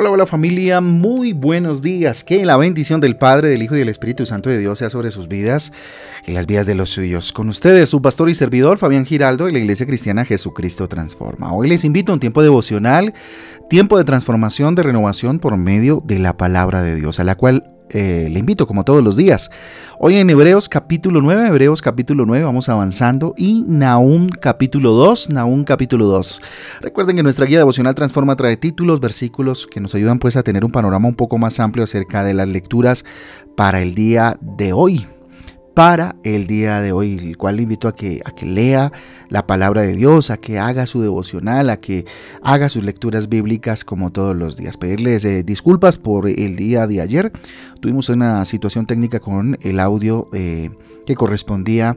Hola, hola familia, muy buenos días. Que la bendición del Padre, del Hijo y del Espíritu Santo de Dios sea sobre sus vidas y las vidas de los suyos. Con ustedes, su pastor y servidor Fabián Giraldo de la Iglesia Cristiana Jesucristo Transforma. Hoy les invito a un tiempo devocional, tiempo de transformación, de renovación por medio de la palabra de Dios, a la cual eh, le invito como todos los días. Hoy en Hebreos capítulo 9, Hebreos capítulo 9, vamos avanzando y Nahum capítulo 2, Nahum capítulo 2. Recuerden que nuestra guía devocional Transforma trae títulos, versículos que nos ayudan pues a tener un panorama un poco más amplio acerca de las lecturas para el día de hoy para el día de hoy, el cual le invito a que, lea la palabra de Dios, a que haga su devocional, a que haga sus lecturas bíblicas como todos los días. Pedirles eh, disculpas por el día de ayer. Tuvimos una situación técnica con el audio eh, que correspondía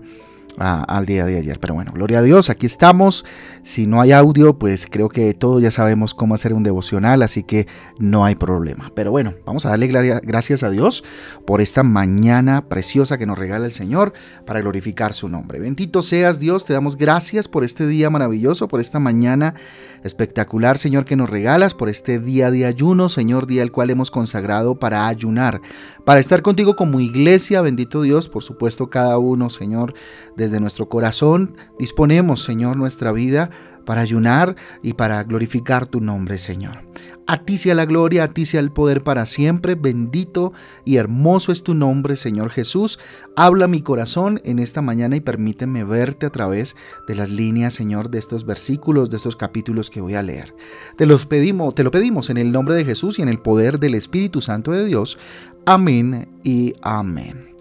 al día de ayer. Pero bueno, gloria a Dios, aquí estamos. Si no hay audio, pues creo que todos ya sabemos cómo hacer un devocional, así que no hay problema. Pero bueno, vamos a darle gracias a Dios por esta mañana preciosa que nos regala el Señor para glorificar su nombre. Bendito seas Dios, te damos gracias por este día maravilloso, por esta mañana espectacular, Señor, que nos regalas, por este día de ayuno, Señor, día al cual hemos consagrado para ayunar, para estar contigo como iglesia, bendito Dios, por supuesto cada uno, Señor, desde nuestro corazón disponemos, Señor, nuestra vida para ayunar y para glorificar tu nombre, Señor. A ti sea la gloria, a ti sea el poder para siempre. Bendito y hermoso es tu nombre, Señor Jesús. Habla mi corazón en esta mañana y permíteme verte a través de las líneas, Señor, de estos versículos, de estos capítulos que voy a leer. Te los pedimos, te lo pedimos en el nombre de Jesús y en el poder del Espíritu Santo de Dios. Amén y amén.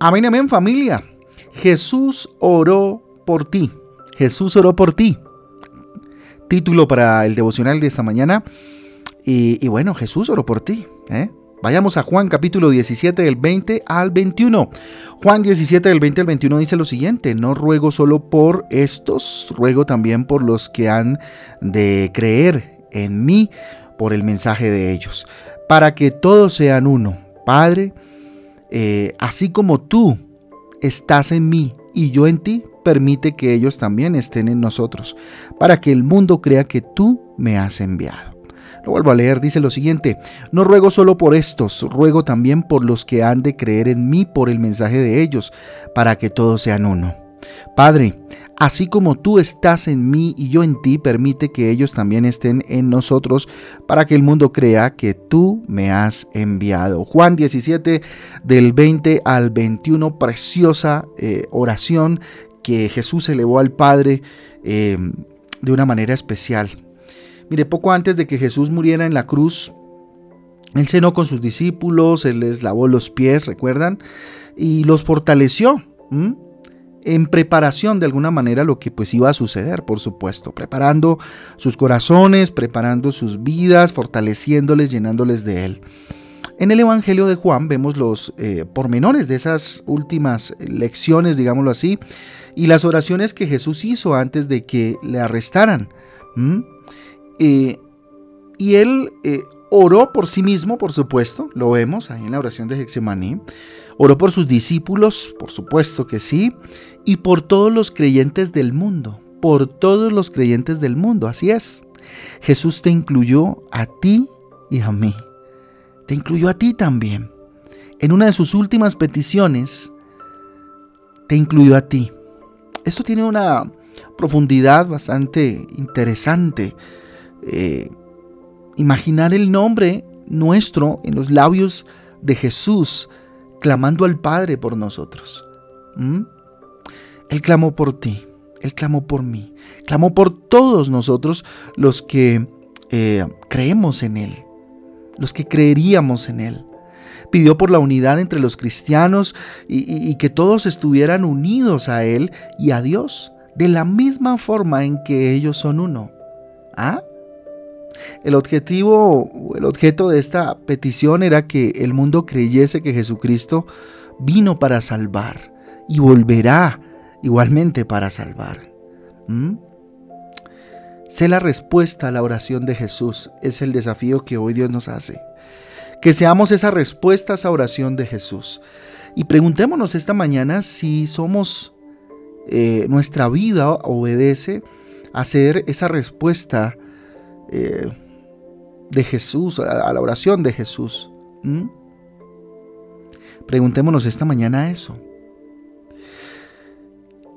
Amén, amén, familia. Jesús oró por ti. Jesús oró por ti. Título para el devocional de esta mañana. Y, bueno, Jesús oró por ti. ¿eh? Vayamos a Juan capítulo 17 del 20 al 21. Juan 17 del 20 al 21 dice lo siguiente, no ruego solo por estos, ruego también por los que han de creer en mí por el mensaje de ellos, para que todos sean uno. Padre, eh, así como tú estás en mí y yo en ti, permite que ellos también estén en nosotros, para que el mundo crea que tú me has enviado. Lo vuelvo a leer, dice lo siguiente, no ruego solo por estos, ruego también por los que han de creer en mí por el mensaje de ellos, para que todos sean uno. Padre, así como tú estás en mí y yo en ti, permite que ellos también estén en nosotros para que el mundo crea que tú me has enviado. Juan 17 del 20 al 21, preciosa eh, oración que Jesús elevó al Padre eh, de una manera especial. Mire, poco antes de que Jesús muriera en la cruz, él cenó con sus discípulos, él les lavó los pies, ¿recuerdan? Y los fortaleció en preparación de alguna manera lo que pues iba a suceder, por supuesto, preparando sus corazones, preparando sus vidas, fortaleciéndoles, llenándoles de Él. En el Evangelio de Juan vemos los eh, pormenores de esas últimas lecciones, digámoslo así, y las oraciones que Jesús hizo antes de que le arrestaran. Eh, y él eh, oró por sí mismo, por supuesto, lo vemos ahí en la oración de Hexemaní. Oró por sus discípulos, por supuesto que sí, y por todos los creyentes del mundo, por todos los creyentes del mundo, así es. Jesús te incluyó a ti y a mí. Te incluyó a ti también. En una de sus últimas peticiones, te incluyó a ti. Esto tiene una profundidad bastante interesante. Eh, imaginar el nombre nuestro en los labios de Jesús clamando al Padre por nosotros. ¿Mm? Él clamó por ti, Él clamó por mí, clamó por todos nosotros los que eh, creemos en Él, los que creeríamos en Él. Pidió por la unidad entre los cristianos y, y que todos estuvieran unidos a Él y a Dios, de la misma forma en que ellos son uno. ¿Ah? El objetivo, el objeto de esta petición era que el mundo creyese que Jesucristo vino para salvar y volverá igualmente para salvar. ¿Mm? Sé la respuesta a la oración de Jesús, es el desafío que hoy Dios nos hace. Que seamos esa respuesta a esa oración de Jesús. Y preguntémonos esta mañana si somos, eh, nuestra vida obedece a ser esa respuesta eh, de Jesús, a la oración de Jesús. Preguntémonos esta mañana eso.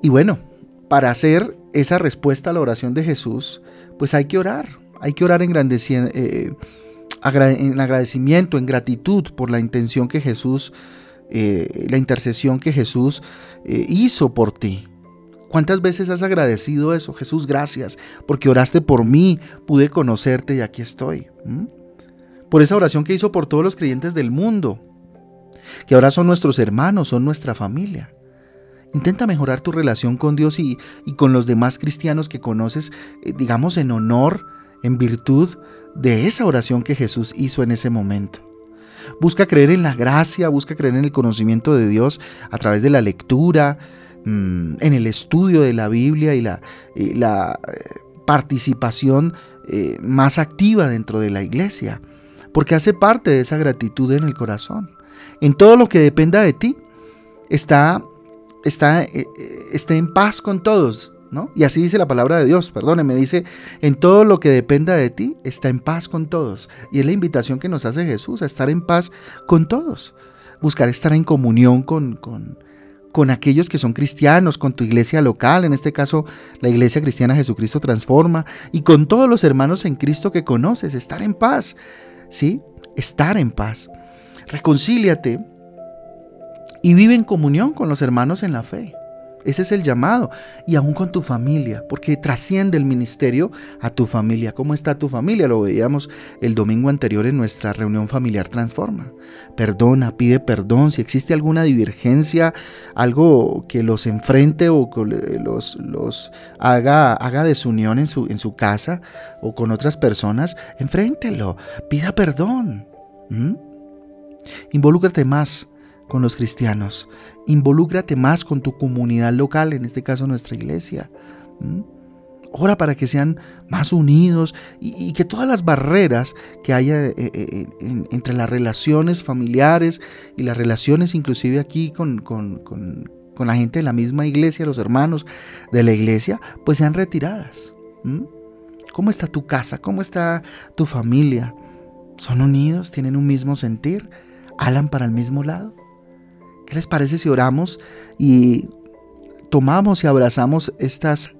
Y bueno, para hacer esa respuesta a la oración de Jesús, pues hay que orar. Hay que orar en, eh, en agradecimiento, en gratitud por la intención que Jesús, eh, la intercesión que Jesús hizo por ti. ¿Cuántas veces has agradecido eso? Jesús, gracias, porque oraste por mí, pude conocerte y aquí estoy. Por esa oración que hizo por todos los creyentes del mundo, que ahora son nuestros hermanos, son nuestra familia. Intenta mejorar tu relación con Dios y, con los demás cristianos que conoces, eh, digamos, en honor, en virtud de esa oración que Jesús hizo en ese momento. Busca creer en la gracia, busca creer en el conocimiento de Dios a través de la lectura, mm, en el estudio de la Biblia y la, eh, participación eh, más activa dentro de la iglesia, porque hace parte de esa gratitud en el corazón. En todo lo que dependa de ti, está está, eh, esté en paz con todos. ¿No? Y así dice la palabra de Dios, perdóneme, dice, en todo lo que dependa de ti, está en paz con todos. Y es la invitación que nos hace Jesús a estar en paz con todos. Buscar estar en comunión con, con, con aquellos que son cristianos, con tu iglesia local, en este caso la iglesia cristiana Jesucristo transforma, y con todos los hermanos en Cristo que conoces, estar en paz, ¿sí? Estar en paz. Reconcíliate y vive en comunión con los hermanos en la fe. Ese es el llamado. Y aún con tu familia, porque trasciende el ministerio a tu familia. ¿Cómo está tu familia? Lo veíamos el domingo anterior en nuestra reunión familiar Transforma. Perdona, pide perdón. Si existe alguna divergencia, algo que los enfrente o los, los haga, haga desunión en su, en su casa o con otras personas, enfréntelo. Pida perdón. ¿Mm? Involúcrate más con los cristianos. Involúcrate más con tu comunidad local, en este caso nuestra iglesia. Ora para que sean más unidos y, que todas las barreras que haya eh, eh, entre las relaciones familiares y las relaciones inclusive aquí con, la gente de la misma iglesia, los hermanos de la iglesia, pues sean retiradas. ¿Cómo está tu casa? ¿Cómo está tu familia? ¿Son unidos? ¿Tienen un mismo sentir? ¿Alan para el mismo lado? ¿Qué les parece si oramos y tomamos y abrazamos estas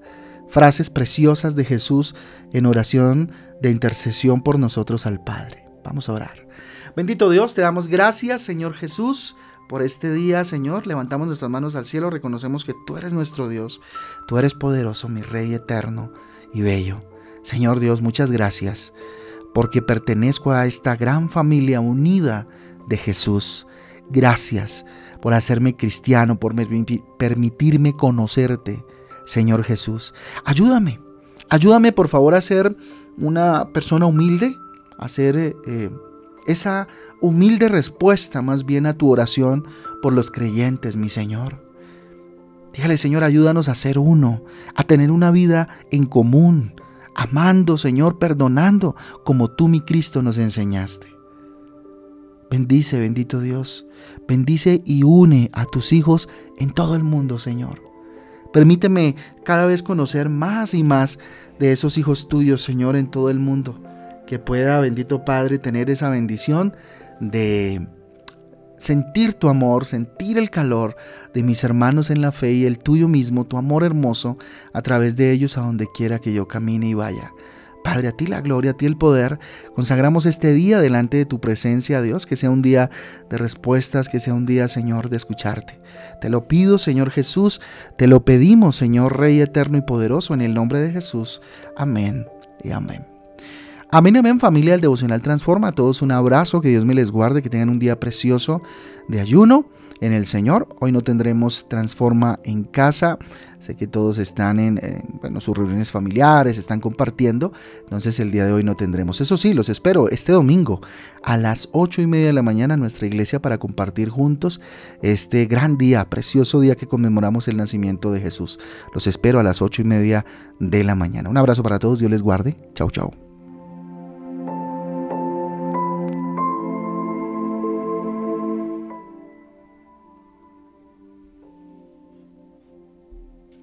frases preciosas de Jesús en oración de intercesión por nosotros al Padre? Vamos a orar. Bendito Dios, te damos gracias, Señor Jesús, por este día, Señor. Levantamos nuestras manos al cielo, reconocemos que tú eres nuestro Dios, tú eres poderoso, mi Rey eterno y bello. Señor Dios, muchas gracias, porque pertenezco a esta gran familia unida de Jesús. Gracias por hacerme cristiano, por permitirme conocerte, Señor Jesús. Ayúdame, ayúdame por favor a ser una persona humilde, a ser eh, eh, esa humilde respuesta más bien a tu oración por los creyentes, mi Señor. Dígale, Señor, ayúdanos a ser uno, a tener una vida en común, amando, Señor, perdonando, como tú, mi Cristo, nos enseñaste. Bendice, bendito Dios. Bendice y une a tus hijos en todo el mundo, Señor. Permíteme cada vez conocer más y más de esos hijos tuyos, Señor, en todo el mundo. Que pueda, bendito Padre, tener esa bendición de sentir tu amor, sentir el calor de mis hermanos en la fe y el tuyo mismo, tu amor hermoso, a través de ellos a donde quiera que yo camine y vaya. Padre, a ti la gloria, a ti el poder. Consagramos este día delante de tu presencia, Dios, que sea un día de respuestas, que sea un día, Señor, de escucharte. Te lo pido, Señor Jesús, te lo pedimos, Señor Rey eterno y poderoso, en el nombre de Jesús. Amén y amén. Amén, amén, familia del Devocional Transforma. A todos un abrazo, que Dios me les guarde, que tengan un día precioso de ayuno en el Señor. Hoy no tendremos Transforma en casa. Sé que todos están en, bueno, sus reuniones familiares, están compartiendo. Entonces el día de hoy no tendremos. Eso sí, los espero este domingo a las ocho y media de la mañana en nuestra iglesia para compartir juntos este gran día, precioso día que conmemoramos el nacimiento de Jesús. Los espero a las ocho y media de la mañana. Un abrazo para todos. Dios les guarde. Chau, chau.